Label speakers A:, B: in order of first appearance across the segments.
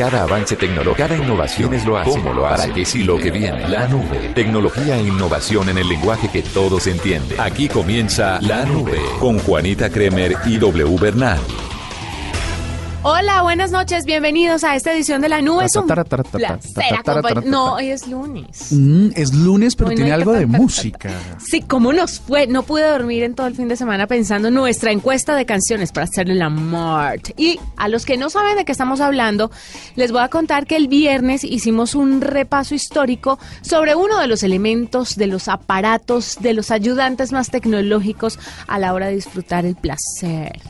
A: Cada avance tecnológico, cada innovación es lo hace. ¿Cómo lo hace? ¿Para qué sí lo que viene? La nube. Tecnología e innovación en el lenguaje que todos entienden. Aquí comienza La Nube con Juanita Kremer y W Bernal.
B: Hola, buenas noches, bienvenidos a esta edición de La Nube. Es un placer acompañ- No, hoy es lunes.
C: Mm, es lunes, pero
B: Hoy no
C: tiene
B: hay que
C: algo de música.
B: Sí, ¿cómo nos fue? No pude dormir en todo el fin de semana pensando en nuestra encuesta de canciones para hacerle la Mart. Y a los que no saben de qué estamos hablando, les voy a contar que el viernes hicimos un repaso histórico sobre uno de los elementos, de los aparatos, de los ayudantes más tecnológicos a la hora de disfrutar el placer.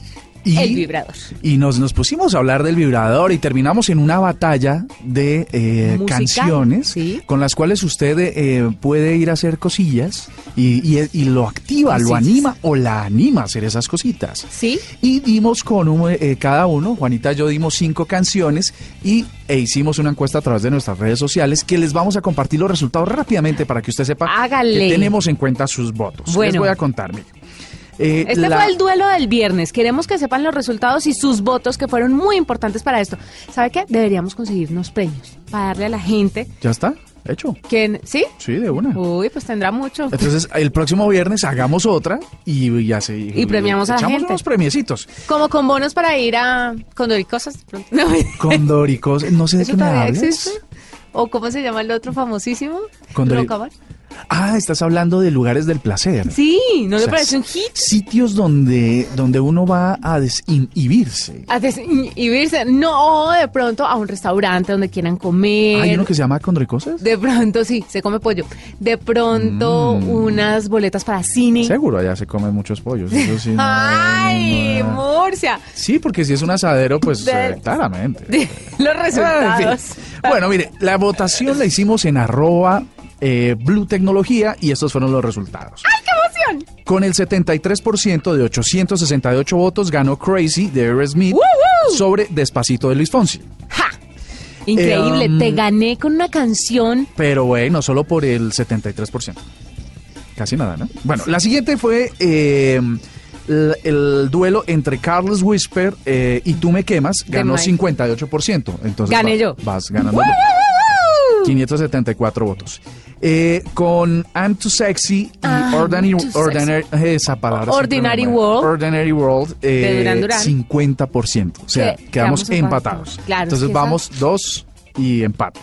C: Y,
B: El vibrador.
C: Y nos, nos pusimos a hablar del vibrador y terminamos en una batalla de eh,
B: Musical,
C: canciones
B: sí.
C: con las cuales usted eh, puede ir a hacer cosillas y, y- y lo activa, lo anima o la anima a hacer esas cositas.
B: ¿Sí?
C: Y dimos con un, eh, cada uno, Juanita y yo dimos cinco canciones y e hicimos una encuesta a través de nuestras redes sociales que les vamos a compartir los resultados rápidamente para que usted sepa
B: Hágale.
C: que tenemos en cuenta sus votos. Les
B: Bueno.
C: voy a contar, mire. Eh,
B: Este
C: la-
B: fue el duelo del viernes. Queremos que sepan los resultados y sus votos que fueron muy importantes para esto. ¿Sabe qué? Deberíamos conseguirnos premios para darle a la gente
C: ¿Ya está? ¿Hecho?
B: que... ¿Sí?
C: Sí, de una.
B: Uy, pues tendrá mucho.
C: Entonces, el próximo viernes hagamos otra y ya se...
B: Y premiamos a la
C: echamos
B: gente.
C: unos premiecitos.
B: Como con bonos para ir a Condoricosas. No,
C: Condoricos, no sé de
B: ¿Eso
C: qué me hablas.
B: existe? ¿O cómo se llama el otro famosísimo?
C: Condori-. Ah, estás hablando de lugares del placer.
B: Sí, ¿no
C: O
B: le
C: sea,
B: parece un hit?
C: Sitios donde, donde uno va a desinhibirse.
B: A desinhibirse. No, de pronto a un restaurante donde quieran comer.
C: ¿Hay uno que se llama Condoricosas?
B: De pronto, sí, se come pollo. De pronto,
C: Mm.
B: unas boletas para cine.
C: Seguro, allá se comen muchos pollos. eso sí, no-
B: ¡Ay,
C: no-
B: Murcia!
C: Sí, porque si es un asadero, pues
B: De-
C: eh, claramente.
B: Los
C: en
B: resultados.
C: fin. Bueno, mire, la votación la hicimos en arroba eh, Blue Tecnología y estos fueron los resultados.
B: ¡Ay, qué emoción!
C: Con el 73% de 868 votos ganó Crazy de Aerosmith sobre Despacito de Luis Fonsi.
B: ¡Ja! Increíble,
C: Eh, um,
B: te gané con una canción.
C: Pero bueno, solo por el 73%. Casi nada, ¿no? Bueno, la siguiente fue eh, el, el duelo entre Carlos Whisper eh, y Tú me quemas. Ganó
B: Mike.
C: 58%. Entonces
B: Gané
C: va-
B: yo.
C: Vas ganando.
B: ¡Woo, woo, woo!
C: 574 votos. Eh, con I'm Too Sexy y
B: I'm
C: Ordinary, Ordinary esa palabra
B: Ordinary. World.
C: Ordinary World eh,
B: De Duran Duran.
C: 50%. O sea,
B: Que-
C: quedamos
B: quedamos
C: empatados.
B: Claro,
C: Entonces
B: es que esa-
C: vamos dos y empate.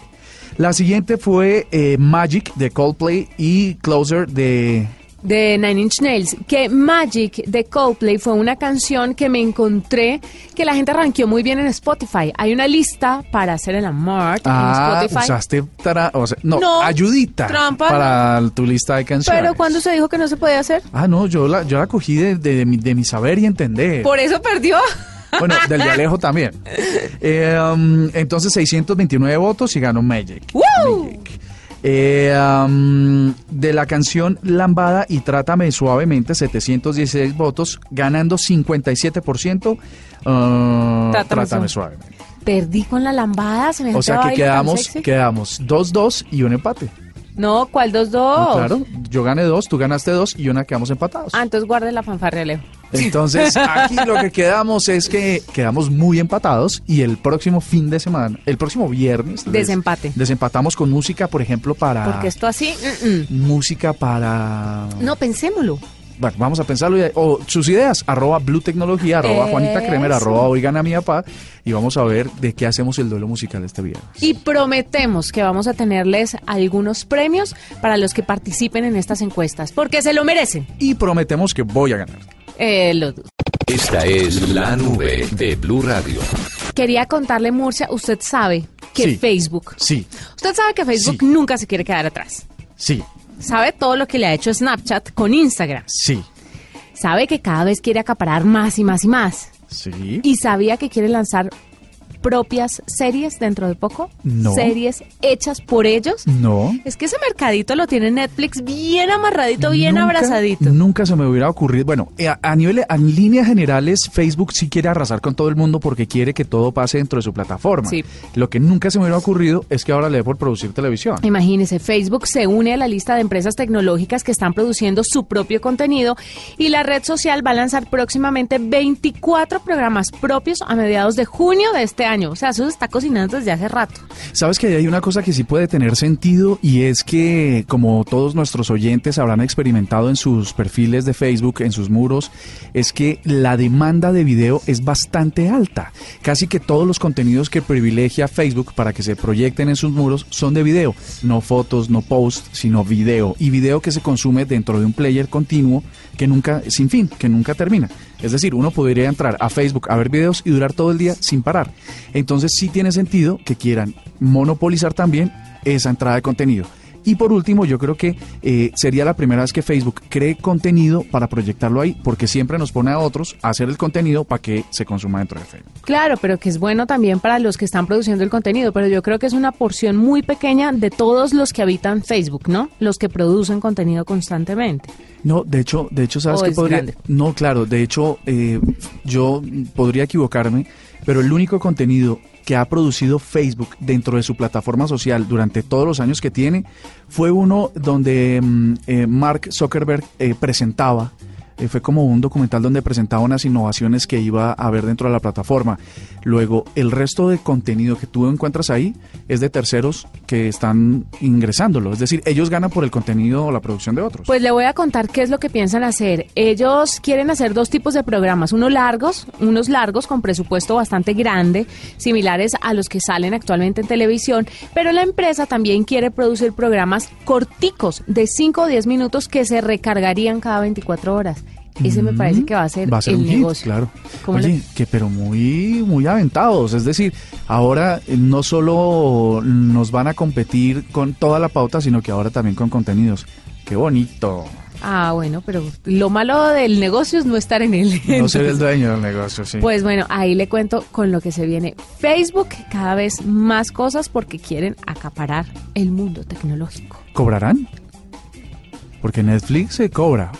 C: La siguiente fue eh, Magic de Coldplay y Closer de
B: De Nine Inch Nails, que Magic de Coldplay fue una canción que me encontré que la gente ranqueó muy bien en Spotify. Hay una lista para hacer el amor
C: Ah,
B: en Spotify.
C: usaste tra- o sea, no,
B: No,
C: ayudita
B: trampa,
C: para tu lista de canciones.
B: Pero cuando se dijo que no se podía hacer,
C: Ah, no, yo la, yo la cogí de, de- de mi, de mi saber y entender.
B: por eso perdió.
C: Bueno, del de Alejo también. Eh, um, entonces, 629 votos y ganó Magic.
B: ¡Woo!
C: Magic. Eh, um, de la canción Lambada y Trátame Suavemente, 716 votos, ganando 57%. uh,
B: Trátame
C: Trátame,
B: Suave.
C: Suavemente.
B: Perdí con la lambada, se me
C: O sea que quedamos
B: sexy.
C: quedamos 2-2 y un empate.
B: No, ¿cuál dos dos?
C: Ah, Claro, yo gané dos, tú ganaste dos y una quedamos empatados.
B: Ah, entonces guarde la fanfarria, Leo.
C: Entonces, aquí lo que quedamos es que quedamos muy empatados y el próximo fin de semana, el próximo viernes,
B: Desempate.
C: Desempatamos con música, por ejemplo, para.
B: Porque esto así, mm, mm.
C: Música para.
B: no, pensémoslo.
C: Bueno, vamos a pensarlo. y- O sus ideas, arroba Blue Tecnología, arroba Juanita Kremer, arroba Oigan a mi papá. Y vamos a ver de qué hacemos el duelo musical este viernes.
B: Y prometemos que vamos a tenerles algunos premios para los que participen en estas encuestas, porque se lo merecen.
C: Y prometemos que voy a ganar.
B: Eh, los-
A: Esta es la nube de Blue Radio.
B: Quería contarle, Murcia, usted sabe que
C: Sí.
B: Facebook,
C: Sí,
B: usted sabe que Facebook
C: Sí.
B: nunca se quiere quedar atrás.
C: sí,
B: Sabe todo lo que le ha hecho Snapchat con Instagram.
C: sí,
B: Sabe que cada vez quiere acaparar más y más y más.
C: sí.
B: Y sabía que quiere lanzar propias series dentro de poco?
C: No.
B: ¿Series hechas por ellos?
C: No.
B: Es que ese mercadito lo tiene Netflix bien amarradito, bien
C: Nunca-
B: abrazadito.
C: Nunca se me hubiera ocurrido. Bueno, eh, a, a nivel, en líneas generales, Facebook sí quiere arrasar con todo el mundo porque quiere que todo pase dentro de su plataforma.
B: Sí.
C: Lo que nunca se me hubiera ocurrido es que ahora le dé por producir televisión.
B: Imagínese, Facebook se une a la lista de empresas tecnológicas que están produciendo su propio contenido y la red social va a lanzar próximamente 24 programas propios a mediados de junio de este año. O sea, eso está cocinando desde hace rato.
C: Sabes que hay una cosa que sí puede tener sentido y es que, como todos nuestros oyentes habrán experimentado en sus perfiles de Facebook, en sus muros, es que la demanda de video es bastante alta. Casi que todos los contenidos que privilegia Facebook para que se proyecten en sus muros son de video, no fotos, no posts, sino video. Y video que se consume dentro de un player continuo que nunca, sin fin, que nunca termina. Es decir, uno podría entrar a Facebook a ver videos y durar todo el día sin parar. Entonces sí tiene sentido que quieran monopolizar también esa entrada de contenido. Y por último, yo creo que eh, sería la primera vez que Facebook cree contenido para proyectarlo ahí, porque siempre nos pone a otros a hacer el contenido para que se consuma dentro de Facebook.
B: Claro, pero que es bueno también para los que están produciendo el contenido, pero yo creo que es una porción muy pequeña de todos los que habitan Facebook, ¿no? Los que producen contenido constantemente.
C: No, de hecho, de hecho, sabes
B: ¿O
C: que
B: es
C: podría.
B: grande?
C: No, claro, de hecho, eh, yo podría equivocarme, pero el único contenido que ha producido Facebook dentro de su plataforma social durante todos los años que tiene fue uno donde mm, eh, Mark Zuckerberg eh, presentaba. eh, fue como un documental donde presentaba unas innovaciones que iba a haber dentro de la plataforma. Luego, el resto de contenido que tú encuentras ahí es de terceros que están ingresándolo. Es decir, ellos ganan por el contenido o la producción de otros.
B: Pues le voy a contar qué es lo que piensan hacer. Ellos quieren hacer dos tipos de programas, unos largos, unos largos con presupuesto bastante grande, similares a los que salen actualmente en televisión, pero la empresa también quiere producir programas corticos de 5 o 10 minutos que se recargarían cada 24 horas. Ese me parece que va a ser,
C: Va a ser
B: el
C: un hit,
B: negocio.
C: claro.
B: ¿Cómo
C: Oye,
B: le-
C: que pero muy, muy aventados. Es decir, ahora eh, no solo nos van a competir con toda la pauta, sino que ahora también con contenidos. Qué bonito.
B: Ah, bueno, pero lo malo del negocio es no estar en él.
C: No ser el dueño del negocio, sí.
B: Pues bueno, ahí le cuento con lo que se viene. Facebook, cada vez más cosas porque quieren acaparar el mundo tecnológico.
C: ¿Cobrarán? Porque Netflix se cobra.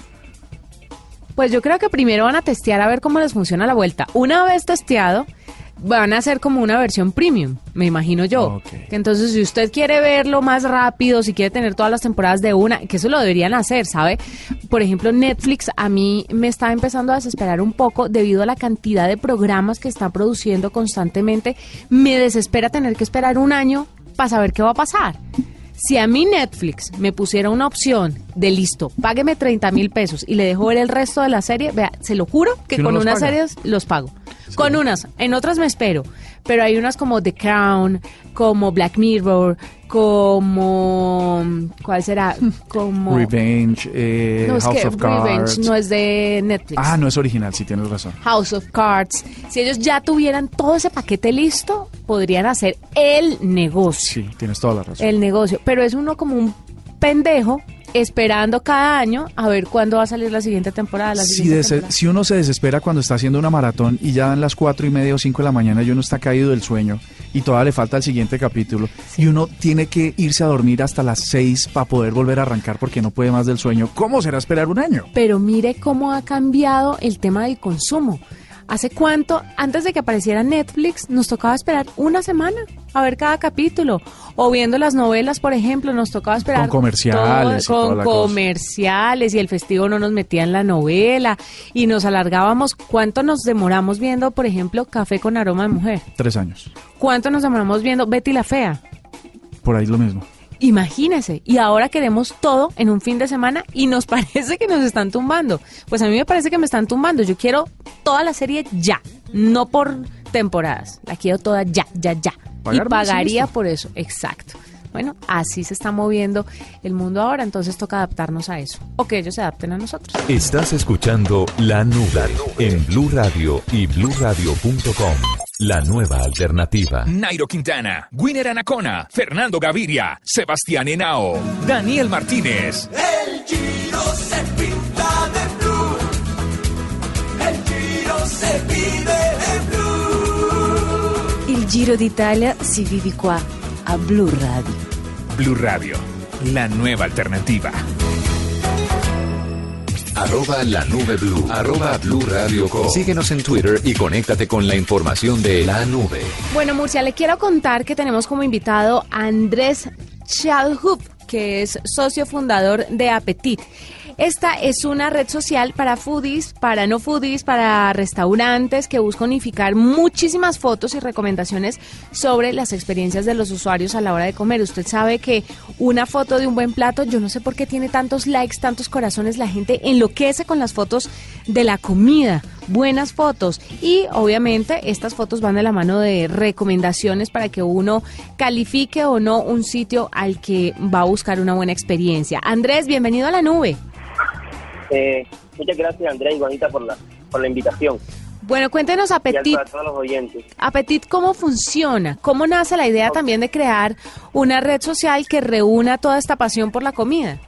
B: Pues yo creo que primero van a testear a ver cómo les funciona la vuelta. Una vez testeado, van a hacer como una versión premium, me imagino yo.
C: Ok.
B: Que Entonces, si usted quiere verlo más rápido, si quiere tener todas las temporadas de una, que eso lo deberían hacer, ¿sabe? Por ejemplo, Netflix a mí me está empezando a desesperar un poco debido a la cantidad de programas que está produciendo constantemente. Me desespera tener que esperar un año para saber qué va a pasar. Si a mí Netflix me pusiera una opción de listo, págueme 30 mil pesos y le dejo ver el resto de la serie, vea, se lo juro que
C: Si
B: con unas
C: paga.
B: series los pago. Con unas, en otras me espero, pero hay unas como The Crown, como Black Mirror, como ¿cuál será? Como
C: Revenge, eh,
B: no es
C: House
B: que
C: of
B: Revenge
C: Cards.
B: no es de Netflix.
C: Ah, no es original, sí tienes razón.
B: House of Cards. Si ellos ya tuvieran todo ese paquete listo, podrían hacer el negocio
C: Sí, tienes toda la razón.
B: el negocio. Pero es uno como un pendejo esperando cada año a ver cuándo va a salir la siguiente temporada. La
C: Si,
B: siguiente
C: dese-
B: temporada.
C: si uno se desespera cuando está haciendo una maratón y ya dan las cuatro y media o cinco de la mañana y uno está caído del sueño y todavía le falta el siguiente capítulo y uno tiene que irse a dormir hasta las seis para poder volver a arrancar porque no puede más del sueño, ¿cómo será esperar un año?
B: Pero mire cómo ha cambiado el tema del consumo. ¿Hace cuánto, antes de que apareciera Netflix, nos tocaba esperar una semana a ver cada capítulo? O viendo las novelas, por ejemplo, nos tocaba esperar...
C: Con comerciales
B: todo- con
C: cosa.
B: comerciales y el festivo no nos metía en la novela y nos alargábamos. ¿Cuánto nos demoramos viendo, por ejemplo, Café con aroma de mujer?
C: Tres años,
B: ¿Cuánto nos demoramos viendo Betty la Fea?
C: por ahí lo mismo.
B: Imagínese, y ahora queremos todo en un fin de semana y nos parece que nos están tumbando. Pues a mí me parece que me están tumbando. Yo quiero toda la serie ya, no por temporadas. La quiero toda ya, ya, ya. Y pagaría por eso, exacto. Bueno, así se está moviendo el mundo ahora, entonces toca adaptarnos a eso. O que ellos se adapten a nosotros.
A: Estás escuchando La Nube en Blue Radio y bluradio.com. La nueva alternativa.
D: Nairo Quintana, Winner Anacona, Fernando Gaviria, Sebastián Henao, Daniel Martínez.
E: El Giro se pinta de blue. El Giro se vive de blue.
B: El Giro Giro d'Italia si vivi qua a Blue Radio.
D: Blue Radio, la nueva alternativa.
A: Arroba la nube blue. Arroba blue radio com. Síguenos en Twitter y conéctate con la información de la nube.
B: Bueno, Murcia, le quiero contar que tenemos como invitado a Andrés Chalhub, que es socio fundador de Appetit. Esta es una red social para foodies, para no foodies, para restaurantes que busca unificar muchísimas fotos y recomendaciones sobre las experiencias de los usuarios a la hora de comer. Usted sabe que una foto de un buen plato, yo no sé por qué tiene tantos likes, tantos corazones, la gente enloquece con las fotos de la comida buenas fotos y obviamente estas fotos van de la mano de recomendaciones para que uno califique o no un sitio al que va a buscar una buena experiencia. Andrés, bienvenido a la nube.
F: Eh, muchas gracias, Andrea y Juanita, por la, por la invitación.
B: Bueno, cuéntenos Apetit.
F: todos los oyentes.
B: Apetit, ¿cómo funciona? ¿Cómo nace la idea también de crear una red social que reúna toda esta pasión por la comida?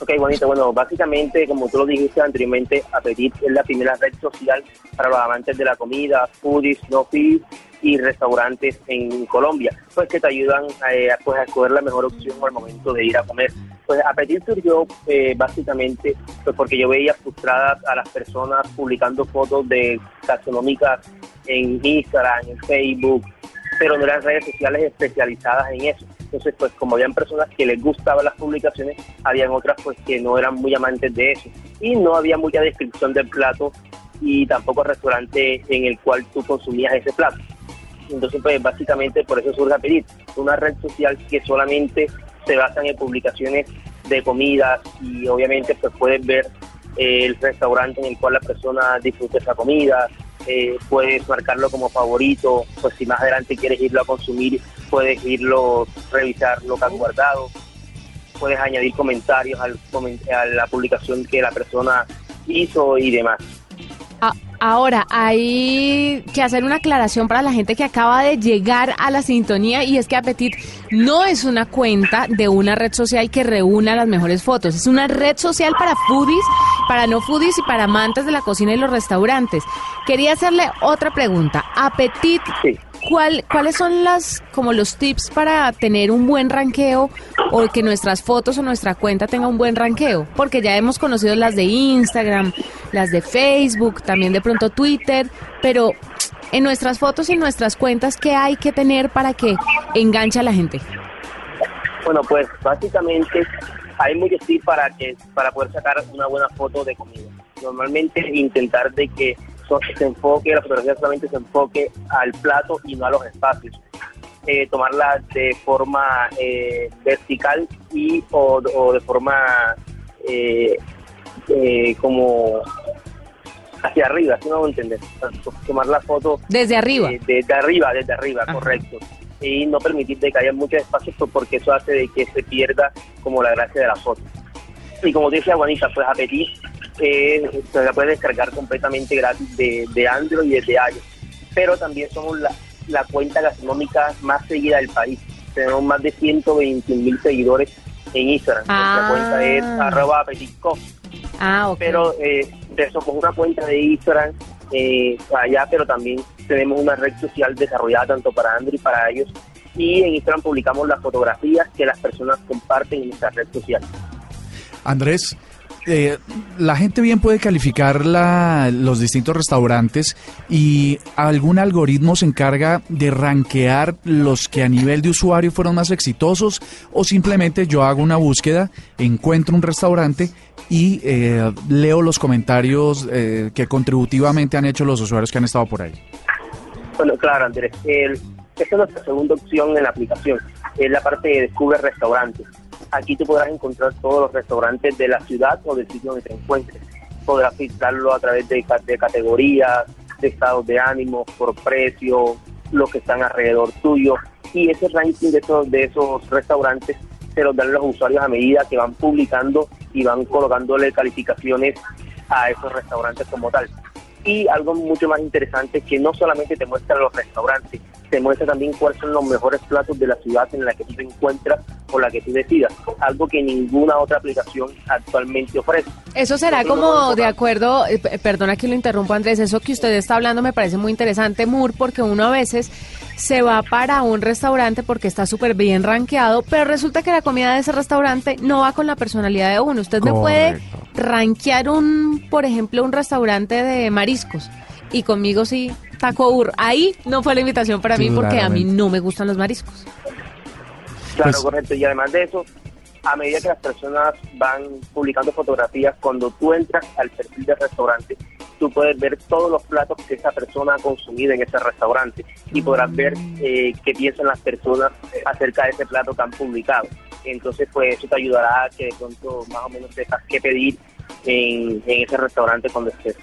F: Ok, Juanita, bueno, básicamente, como tú lo dijiste anteriormente, Apetit es la primera red social para los amantes de la comida, foodies, no foodies y restaurantes en Colombia, pues que te ayudan eh, pues, a escoger la mejor opción al momento de ir a comer. Pues Apetit surgió eh, básicamente pues, porque yo veía frustradas a las personas publicando fotos de gastronómicas en Instagram, en Facebook, pero no eran redes sociales especializadas en eso. Entonces, pues como habían personas que les gustaban las publicaciones, habían otras pues que no eran muy amantes de eso. Y no había mucha descripción del plato y tampoco restaurante en el cual tú consumías ese plato. Entonces, pues básicamente por eso surge Apetit, una red social que solamente se basa en publicaciones de comidas y obviamente pues puedes ver eh, el restaurante en el cual la persona disfruta esa comida, eh, puedes marcarlo como favorito, pues si más adelante quieres irlo a consumir, puedes irlo, revisar lo que has guardado, puedes añadir comentarios al, a la publicación que la persona hizo y demás.
B: Ahora, hay que hacer una aclaración para la gente que acaba de llegar a la sintonía y es que Apetit no es una cuenta de una red social que reúna las mejores fotos, es una red social para foodies, para no foodies y para amantes de la cocina y los restaurantes. Quería hacerle otra pregunta. Apetit. ¿Cuál, ¿cuáles son las como los tips para tener un buen ranqueo o que nuestras fotos o nuestra cuenta tenga un buen ranqueo? Porque ya hemos conocido las de Instagram, las de Facebook, también de pronto Twitter, pero en nuestras fotos y nuestras cuentas, ¿qué hay que tener para que enganche a la gente?
F: Bueno, pues básicamente hay muchos tips para que para poder sacar una buena foto de comida. Normalmente intentar de que se enfoque, la fotografía solamente se enfoque al plato y no a los espacios. Eh, tomarla de forma eh, vertical y o, o de forma eh, eh, como hacia arriba, si no me entender. Tomar la foto
B: Desde arriba.
F: eh, desde arriba, desde arriba,
B: Ajá.
F: correcto. Y no permitir de que haya muchos espacios pues, porque eso hace de que se pierda como la gracia de la foto. Y como te decía Juanita, pues Apetit eh, se la puede descargar completamente gratis de, de Android y desde iOS. Pero también somos la, la cuenta gastronómica más seguida del país. Tenemos más de 121 mil seguidores en Instagram.
B: Ah.
F: Nuestra cuenta es arroba apetitco
B: Ah, ok.
F: pero eh, somos una cuenta de Instagram eh, allá, pero también tenemos una red social desarrollada tanto para Android y para ellos. Y en Instagram publicamos las fotografías que las personas comparten en esta red social.
C: Andrés, eh, la gente bien puede calificar la- los distintos restaurantes y algún algoritmo se encarga de rankear los que a nivel de usuario fueron más exitosos o simplemente yo hago una búsqueda, encuentro un restaurante y eh, leo los comentarios eh, que contributivamente han hecho los usuarios que han estado por ahí.
F: Bueno, claro, Andrés. El, esta es nuestra segunda opción en la aplicación. Es la parte de Descubre Restaurantes. Aquí tú podrás encontrar todos los restaurantes de la ciudad o del sitio donde te encuentres. Podrás filtrarlo a través de categorías, de estados de ánimo, por precio, los que están alrededor tuyo. Y ese ranking de esos, de esos restaurantes se los dan los usuarios a medida que van publicando y van colocándole calificaciones a esos restaurantes como tal. Y algo mucho más interesante es que no solamente te muestra los restaurantes, te muestra también cuáles son los mejores platos de la ciudad en la que tú te encuentras o la que tú decidas. Algo que ninguna otra aplicación actualmente ofrece.
B: Eso será
F: Nosotros
B: como de acuerdo, eh, perdona que lo interrumpa Andrés, eso que usted está hablando me parece muy interesante, Moore, porque uno a veces se va para un restaurante porque está súper bien rankeado, pero resulta que la comida de ese restaurante no va con la personalidad de uno. Usted me puede
C: Correcto.
B: rankear un, por ejemplo, un restaurante de mariscos y conmigo sí, taco burro. Ahí no fue la invitación para mí porque a mí no me gustan los mariscos.
F: Claro,
C: Pues-
F: correcto. Y además de eso, a medida que las personas van publicando fotografías, cuando tú entras al perfil del restaurante, tú puedes ver todos los platos que esa persona ha consumido en ese restaurante y podrás ver eh, qué piensan las personas acerca de ese plato que han publicado. Entonces, pues eso te ayudará a que de pronto más o menos sepas qué pedir en, en ese restaurante cuando estés.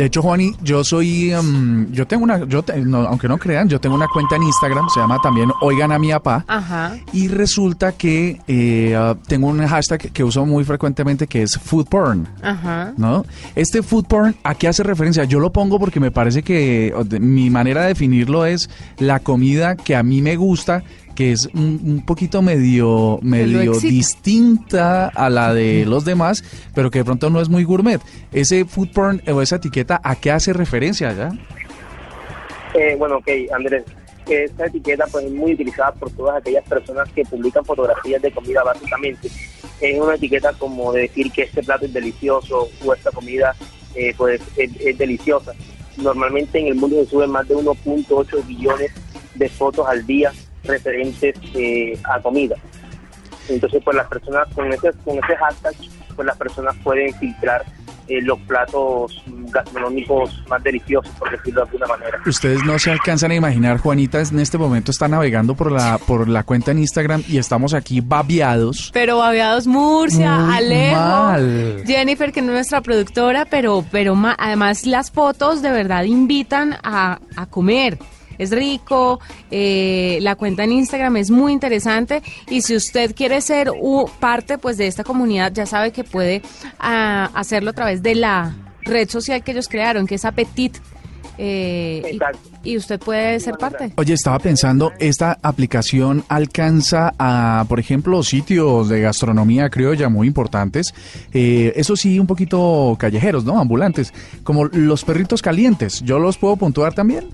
C: De hecho, Juani, yo soy, em, yo tengo una, yo te- no, aunque no crean, yo tengo una cuenta en Instagram, se llama también Oigan a mi papá.
B: Ajá.
C: Y resulta que eh, ah, tengo un hashtag que uso muy frecuentemente que es food porn.
B: Ajá.
C: ¿No? Este food porn, ¿a qué hace referencia? Yo lo pongo porque me parece que mi manera de definirlo es la comida que a mí me gusta, que es un, un poquito medio, medio distinta a la de los demás, pero que de pronto no es muy gourmet. Ese food porn o esa etiqueta, ¿a qué hace referencia ya?
F: Eh, bueno, ok, Andrés, esta etiqueta pues es muy utilizada por todas aquellas personas que publican fotografías de comida básicamente. Es una etiqueta como de decir que este plato es delicioso o esta comida eh, pues es, es deliciosa. Normalmente en el mundo se suben más de 1.8 billones de fotos al día referentes eh, a comida. Entonces, pues las personas con ese, con ese hashtag, pues las personas pueden filtrar eh, los platos gastronómicos más deliciosos, por decirlo de alguna manera.
C: Ustedes no se alcanzan a imaginar, Juanita en este momento está navegando por la, por la cuenta en Instagram y estamos aquí babeados.
B: Pero Babeados Murcia,
C: Muy
B: Alejo,
C: mal.
B: Jennifer, que no es nuestra productora, pero, pero ma- además las fotos de verdad invitan a, a comer. Es rico, eh, la cuenta en Instagram es muy interesante y si usted quiere ser u- parte pues de esta comunidad ya sabe que puede ah, hacerlo a través de la red social que ellos crearon, que es Appetit. eh, y- y, usted puede ser parte.
C: Oye, estaba pensando, ¿esta aplicación alcanza a, por ejemplo, sitios de gastronomía criolla muy importantes? Eh, eso sí, un poquito callejeros, ¿no? Ambulantes, como los perritos calientes. ¿Yo los puedo puntuar también?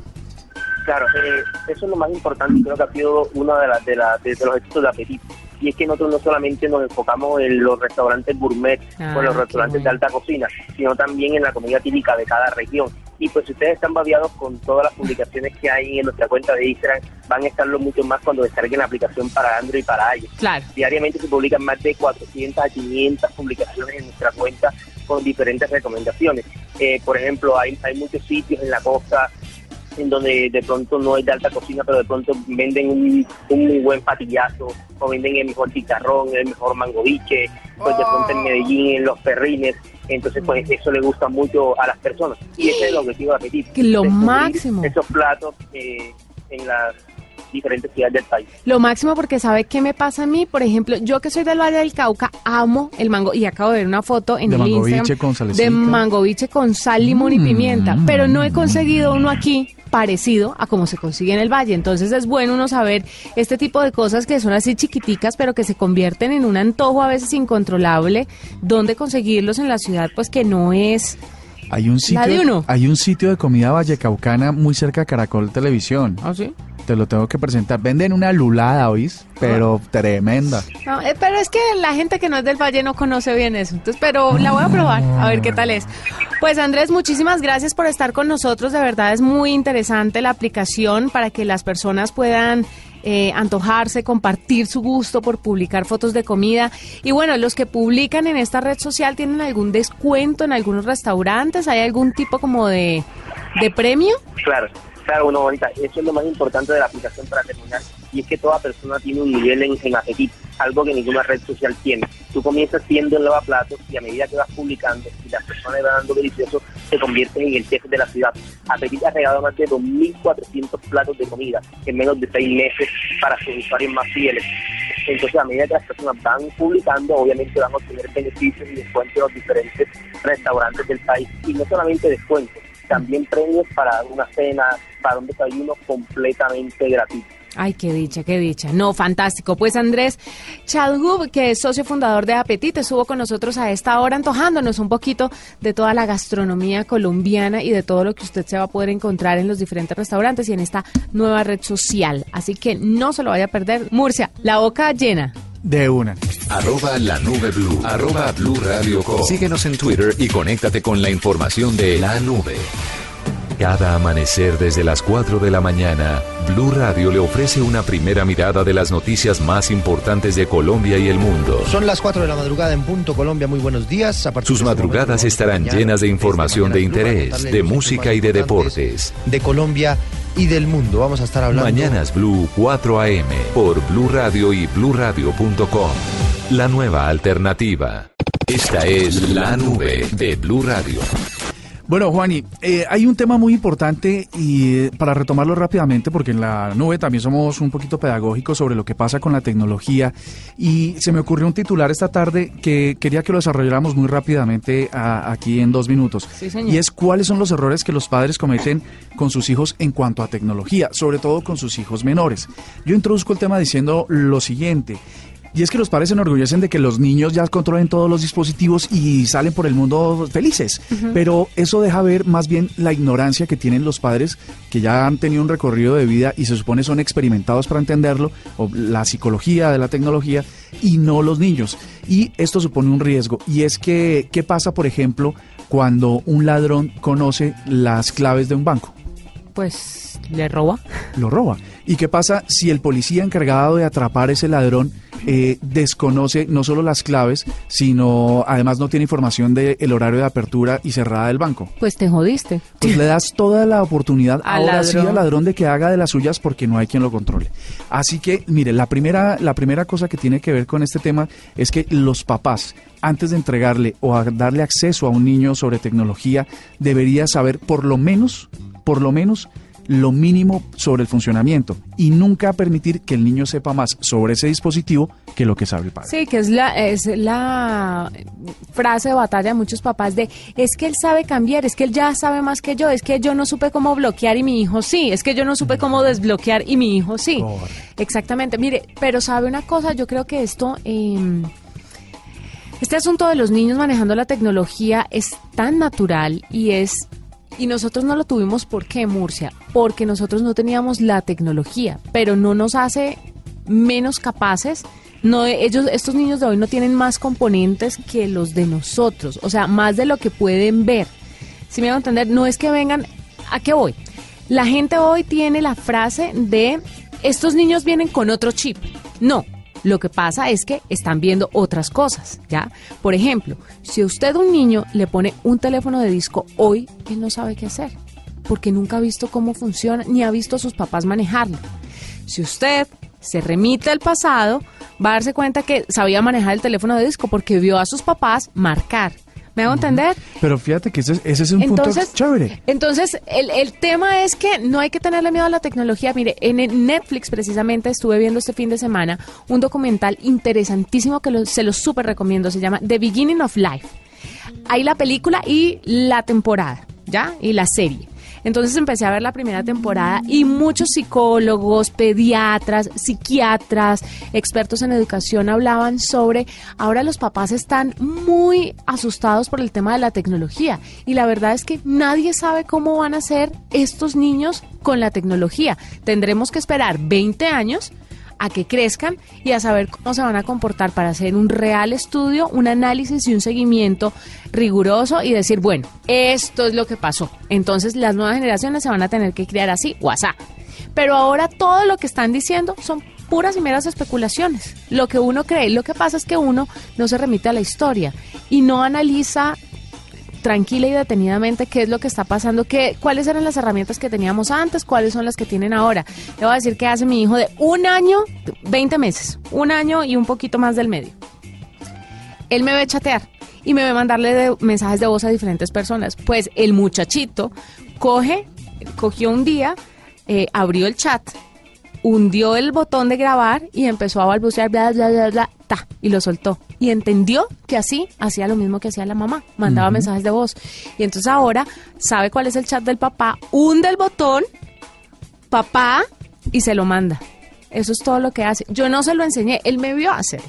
F: Claro, eh, eso es lo más importante creo que ha sido uno de, las de, la- de- de los éxitos de Appetit. Y es que nosotros no solamente nos enfocamos en los restaurantes gourmet
B: Ah,
F: o en los restaurantes de alta cocina, sino también en la comida típica de cada región. Y pues si ustedes están babiados con todas las publicaciones que hay en nuestra cuenta de Instagram, van a estarlo mucho más cuando descarguen la aplicación para Android y para iOS.
B: Claro.
F: Diariamente se publican más de 400 a 500 publicaciones en nuestra cuenta con diferentes recomendaciones. Eh, por ejemplo, hay, hay muchos sitios en la costa en donde de pronto no es de alta cocina, pero de pronto venden un, un muy buen patillazo o venden el mejor chicharrón, el mejor mangoviche, pues de pronto en Medellín, en los perrines. Entonces, pues eso le gusta mucho a las personas. Y ese es el objetivo de Apetito.
B: Que lo máximo.
F: Esos platos eh, en las diferentes ciudades del país.
B: Lo máximo porque sabe qué me pasa a mí, por ejemplo, yo que soy del Valle del Cauca, amo el mango y acabo de ver una foto en
C: De
B: el
C: mangoviche
B: Instagram
C: con salecita.
B: de mangoviche con sal, limón y
C: Mm.
B: pimienta, pero no he conseguido uno aquí parecido a como se consigue en el Valle. Entonces es bueno uno saber este tipo de cosas que son así chiquiticas, pero que se convierten en un antojo a veces incontrolable, dónde conseguirlos en la ciudad, pues que no es
C: Hay un sitio,
B: uno.
C: hay un sitio de comida vallecaucana muy cerca de Caracol Televisión.
B: así.
C: Te lo tengo que presentar. Venden una lulada, ¿oís? Pero tremenda.
B: No, eh, pero es que la gente que no es del Valle no conoce bien eso. Entonces, pero la voy a probar, a ver qué tal es. Pues Andrés, muchísimas gracias por estar con nosotros. De verdad es muy interesante la aplicación para que las personas puedan eh, antojarse, compartir su gusto por publicar fotos de comida. Y bueno, los que publican en esta red social tienen algún descuento en algunos restaurantes. ¿Hay algún tipo como de, de premio?
F: Claro, claro, bueno, bonita. Eso es lo más importante de la aplicación para terminar. Y es que toda persona tiene un nivel en, en algo que ninguna red social tiene. Tú comienzas siendo el lavaplatos y a medida que vas publicando y las personas van dando delicioso, te conviertes en el chef de la ciudad. Apetit ha regalado más de 2.400 platos de comida en menos de seis meses para sus usuarios más fieles. Entonces, a medida que las personas van publicando, obviamente van a obtener beneficios y descuentos en los diferentes restaurantes del país. Y no solamente descuentos, también premios para una cena, para un desayuno completamente gratuito.
B: Ay, qué dicha, qué dicha. No, fantástico. Pues Andrés Chadhub, que es socio fundador de Apetite, estuvo con nosotros a esta hora antojándonos un poquito de toda la gastronomía colombiana y de todo lo que usted se va a poder encontrar en los diferentes restaurantes y en esta nueva red social. Así que no se lo vaya a perder. Murcia, la boca llena.
C: De una.
A: Arroba la nube blue. Arroba blue radio com. Síguenos en Twitter y conéctate con la información de la nube. Cada amanecer desde las 4 de la mañana, Blue Radio le ofrece una primera mirada de las noticias más importantes de Colombia y el mundo.
G: Son las 4 de la madrugada en punto Colombia. Muy buenos días. A partir
A: Sus
G: este
A: madrugadas
G: momento,
A: estarán
G: mañana,
A: llenas de información de interés, de música y de deportes.
G: De Colombia y del mundo. Vamos a estar hablando.
A: Mañanas Blue 4 AM por Blue Radio y bluradio.com. La nueva alternativa. Esta es la nube de Blue Radio.
C: Bueno, Juani, eh, hay un tema muy importante y eh, para retomarlo rápidamente, porque en la nube también somos un poquito pedagógicos sobre lo que pasa con la tecnología y se me ocurrió un titular esta tarde que quería que lo desarrolláramos muy rápidamente a- aquí en dos minutos.
B: Sí, señor.
C: Y es cuáles son los errores que los padres cometen con sus hijos en cuanto a tecnología, sobre todo con sus hijos menores. Yo introduzco el tema diciendo lo siguiente. Y es que los padres se enorgullecen de que los niños ya controlen todos los dispositivos y salen por el mundo felices. Pero eso deja ver más bien la ignorancia que tienen los padres que ya han tenido un recorrido de vida y se supone son experimentados para entenderlo, o la psicología de la tecnología, y no los niños. Y esto supone un riesgo. Y es que, ¿qué pasa, por ejemplo, cuando un ladrón conoce las claves de un banco?
B: Pues le roba.
C: lo roba. ¿Y qué pasa si el policía encargado de atrapar ese ladrón eh, desconoce no solo las claves, sino además no tiene información del horario de apertura y cerrada del banco?
B: Pues te jodiste.
C: Pues le das toda la oportunidad
B: Al
C: ahora sí
B: ladrón.
C: al ladrón de que haga de las suyas porque no hay quien lo controle. Así que, mire, la primera, la primera cosa que tiene que ver con este tema es que los papás, antes de entregarle o a darle acceso a un niño sobre tecnología, debería saber por lo menos, por lo menos, lo mínimo sobre el funcionamiento y nunca permitir que el niño sepa más sobre ese dispositivo que lo que sabe el padre.
B: Sí, que es la, es la frase de batalla de muchos papás de es que él sabe cambiar, es que él ya sabe más que yo, es que yo no supe cómo bloquear y mi hijo sí, es que yo no supe cómo desbloquear y mi hijo sí. Exactamente, mire, pero sabe una cosa, yo creo que esto... eh, este asunto de los niños manejando la tecnología es tan natural y es y nosotros no lo tuvimos ¿por qué, Murcia? Porque nosotros no teníamos la tecnología, pero no nos hace menos capaces. No, ellos, estos niños de hoy no tienen más componentes que los de nosotros, o sea, más de lo que pueden ver. Si me van a entender, no es que vengan, ¿a qué voy? La gente hoy tiene la frase de estos niños vienen con otro chip. No, lo que pasa es que están viendo otras cosas, ¿ya? Por ejemplo, si usted un niño le pone un teléfono de disco hoy, él no sabe qué hacer, porque nunca ha visto cómo funciona ni ha visto a sus papás manejarlo. Si usted se remite al pasado, va a darse cuenta que sabía manejar el teléfono de disco porque vio a sus papás marcar. ¿Me hago entender?
C: Pero fíjate que ese, ese es un
B: Entonces,
C: punto chévere.
B: entonces el, el tema es que no hay que tenerle miedo a la tecnología. Mire, en Netflix precisamente estuve viendo este fin de semana un documental interesantísimo que lo- se lo súper recomiendo. Se llama The Beginning of Life. Hay la película y la temporada, ¿ya? Y la serie. Entonces empecé a ver la primera temporada y muchos psicólogos, pediatras, psiquiatras, expertos en educación hablaban sobre ahora los papás están muy asustados por el tema de la tecnología y la verdad es que nadie sabe cómo van a ser estos niños con la tecnología. Tendremos que esperar 20 años a que crezcan y a saber cómo se van a comportar para hacer un real estudio, un análisis y un seguimiento riguroso y decir, bueno, esto es lo que pasó. Entonces las nuevas generaciones se van a tener que criar así o asá. Pero ahora todo lo que están diciendo son puras y meras especulaciones. Lo que uno cree, lo que pasa es que uno no se remite a la historia y no analiza tranquila y detenidamente qué es lo que está pasando, qué, cuáles eran las herramientas que teníamos antes, cuáles son las que tienen ahora. Le voy a decir que hace mi hijo de un año, 20 meses, un año y un poquito más del medio. Él me ve chatear y me ve mandarle mensajes de voz a diferentes personas. Pues el muchachito coge, cogió un día, eh, abrió el chat, hundió el botón de grabar y empezó a balbucear, bla, bla, bla, bla, ta, y lo soltó. Y entendió que así hacía lo mismo que hacía la mamá, mandaba mensajes de voz. Y entonces ahora sabe cuál es el chat del papá, hunde el botón, papá, y se lo manda. Eso es todo lo que hace. Yo no se lo enseñé, él me vio hacerlo.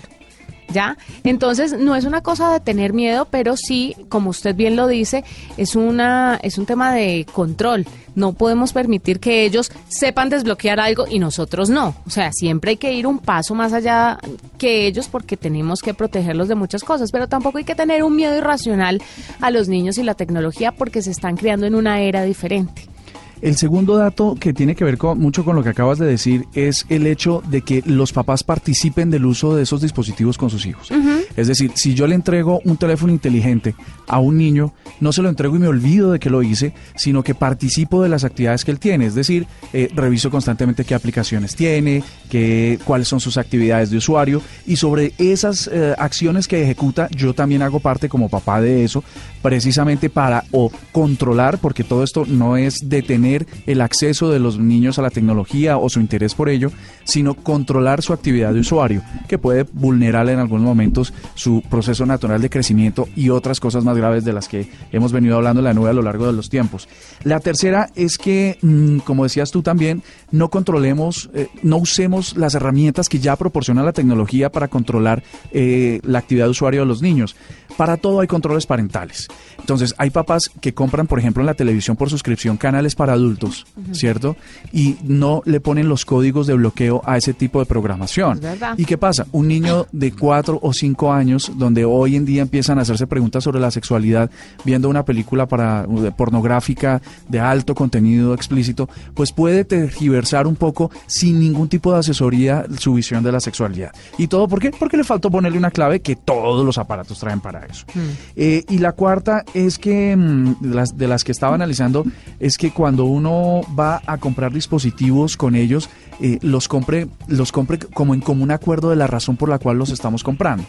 B: Entonces, no es una cosa de tener miedo, pero sí, como usted bien lo dice, es una es un tema de control. No podemos permitir que ellos sepan desbloquear algo y nosotros no. O sea, siempre hay que ir un paso más allá que ellos porque tenemos que protegerlos de muchas cosas, pero tampoco hay que tener un miedo irracional a los niños y la tecnología porque se están criando en una era diferente.
C: El segundo dato que tiene que ver con, mucho con lo que acabas de decir es el hecho de que los papás participen del uso de esos dispositivos con sus hijos. Es decir, si yo le entrego un teléfono inteligente a un niño, no se lo entrego y me olvido de que lo hice, sino que participo de las actividades que él tiene. Es decir, eh, reviso constantemente qué aplicaciones tiene, qué, cuáles son sus actividades de usuario y sobre esas eh, acciones que ejecuta, yo también hago parte como papá de eso, precisamente para o controlar, porque todo esto no es detener el acceso de los niños a la tecnología o su interés por ello, sino controlar su actividad de usuario, que puede vulnerar en algunos momentos su proceso natural de crecimiento y otras cosas más graves de las que hemos venido hablando en la nube a lo largo de los tiempos. La tercera es que, mm, como decías tú también, no controlemos, eh, no usemos las herramientas que ya proporciona la tecnología para controlar eh, la actividad de usuario de los niños. Para todo hay controles parentales. Entonces, hay papás que compran, por ejemplo, en la televisión por suscripción canales para adultos, ¿cierto? Y no le ponen los códigos de bloqueo a ese tipo de programación. ¿Y qué pasa? Un niño de cuatro o cinco años, donde hoy en día empiezan a hacerse preguntas sobre la sexualidad, viendo una película para de pornográfica de alto contenido explícito, pues puede tergiversar un poco sin ningún tipo de asesoría su visión de la sexualidad. ¿Y todo por qué? Porque le faltó ponerle una clave que todos los aparatos traen para eso. Eh, y la cuarta es que, mm, de las, de las que estaba analizando, es que cuando uno va a comprar dispositivos con ellos, eh, los compre, los compre como en común acuerdo de la razón por la cual los estamos comprando.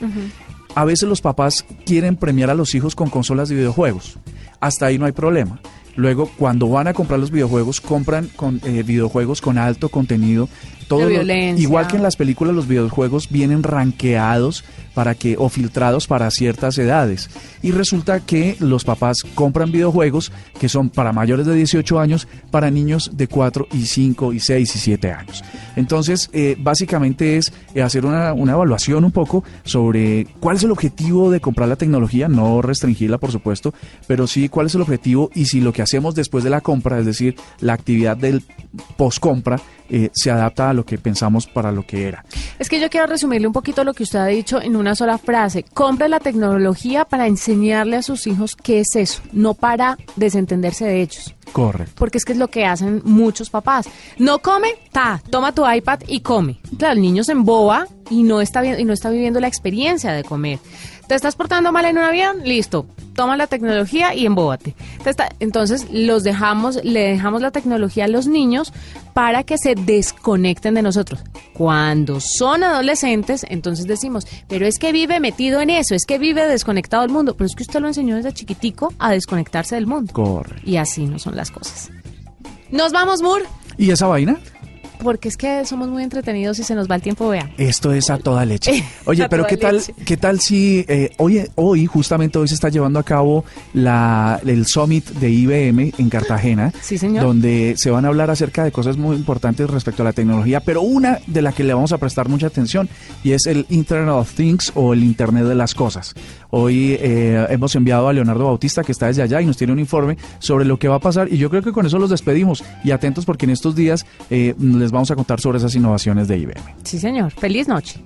C: A veces los papás quieren premiar a los hijos con consolas de videojuegos. Hasta ahí no hay problema. Luego, cuando van a comprar los videojuegos, compran con eh, videojuegos con alto contenido. Todo lo- igual que en las películas, los videojuegos vienen ranqueados para que o filtrados para ciertas edades. Y resulta que los papás compran videojuegos que son para mayores de 18 años, para niños de 4 y 5 y 6 y 7 años. Entonces, eh, básicamente es eh, hacer una, una evaluación un poco sobre cuál es el objetivo de comprar la tecnología, no restringirla, por supuesto, pero sí cuál es el objetivo y si lo que hacemos después de la compra, es decir, la actividad del post-compra, eh, se adapta a lo que pensamos para lo que era.
B: Es que yo quiero resumirle un poquito lo que usted ha dicho en una sola frase. Compre la tecnología para enseñarle a sus hijos qué es eso, no para desentenderse de ellos.
C: Correcto.
B: Porque es que es lo que hacen muchos papás. No come, ta, toma tu iPad y come. Claro, el niño se emboba y no está y no está viviendo la experiencia de comer. ¿Te estás portando mal en un avión? Listo. Toma la tecnología y embóbate. Entonces los dejamos, le dejamos la tecnología a los niños para que se desconecten de nosotros. Cuando son adolescentes, entonces decimos, pero es que vive metido en eso, es que vive desconectado del mundo. Pero es que usted lo enseñó desde chiquitico a desconectarse del mundo.
C: Correcto.
B: Y así no son las cosas. Nos vamos, Moore,
C: ¿Y esa vaina?
B: Porque es que somos muy entretenidos y se nos va el tiempo, vea.
C: Esto es a toda leche. Oye, pero ¿qué tal,
B: leche.
C: qué tal si eh, hoy, hoy, justamente hoy se está llevando a cabo la, el Summit de IBM en Cartagena,
B: Sí, señor.
C: donde se van a hablar acerca de cosas muy importantes respecto a la tecnología, pero una de la que le vamos a prestar mucha atención y es el Internet of Things o el Internet de las cosas. Hoy eh, hemos enviado a Leonardo Bautista, que está desde allá y nos tiene un informe sobre lo que va a pasar y yo creo que con eso los despedimos y atentos porque en estos días eh, les vamos a contar sobre esas innovaciones de IBM.
B: Sí, señor. Feliz noche.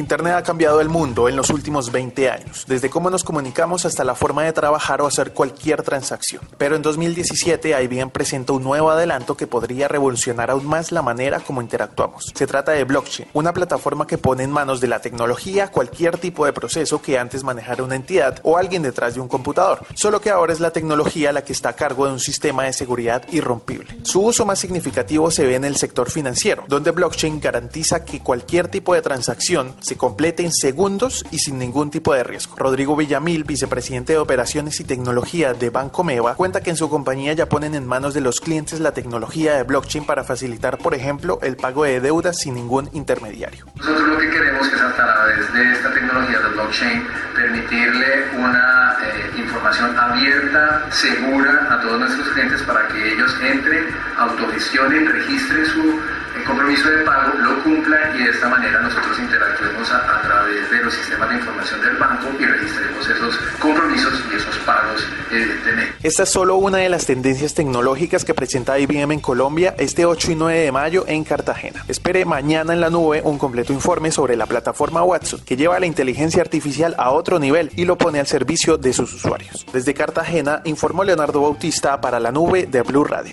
H: Internet ha cambiado el mundo en los últimos 20 años, desde cómo nos comunicamos hasta la forma de trabajar o hacer cualquier transacción. Pero en 2017 IBM presentó un nuevo adelanto que podría revolucionar aún más la manera como interactuamos. Se trata de blockchain, una plataforma que pone en manos de la tecnología cualquier tipo de proceso que antes manejara una entidad o alguien detrás de un computador, solo que ahora es la tecnología la que está a cargo de un sistema de seguridad irrompible. Su uso más significativo se ve en el sector financiero, donde blockchain garantiza que cualquier tipo de transacción se complete en segundos y sin ningún tipo de riesgo. Rodrigo Villamil, vicepresidente de operaciones y tecnología de Banco Meva, cuenta que en su compañía ya ponen en manos de los clientes la tecnología de blockchain para facilitar, por ejemplo, el pago de deudas sin ningún intermediario.
I: Nosotros lo que queremos es a través de esta tecnología de blockchain permitirle una eh, información abierta, segura a todos nuestros clientes para que ellos entren, autogestionen, registren su compromiso de pago lo cumplan y de esta manera nosotros interactuemos a, través de los sistemas de información del banco y registremos esos compromisos y esos pagos evidentemente.
H: Esta es solo una de las tendencias tecnológicas que presenta IBM en Colombia este 8 y 9 de mayo en Cartagena. Espere mañana en la nube un completo informe sobre la plataforma Watson que lleva la inteligencia artificial a otro nivel y lo pone al servicio de sus usuarios. Desde Cartagena informó Leonardo Bautista para la nube de Blue Radio.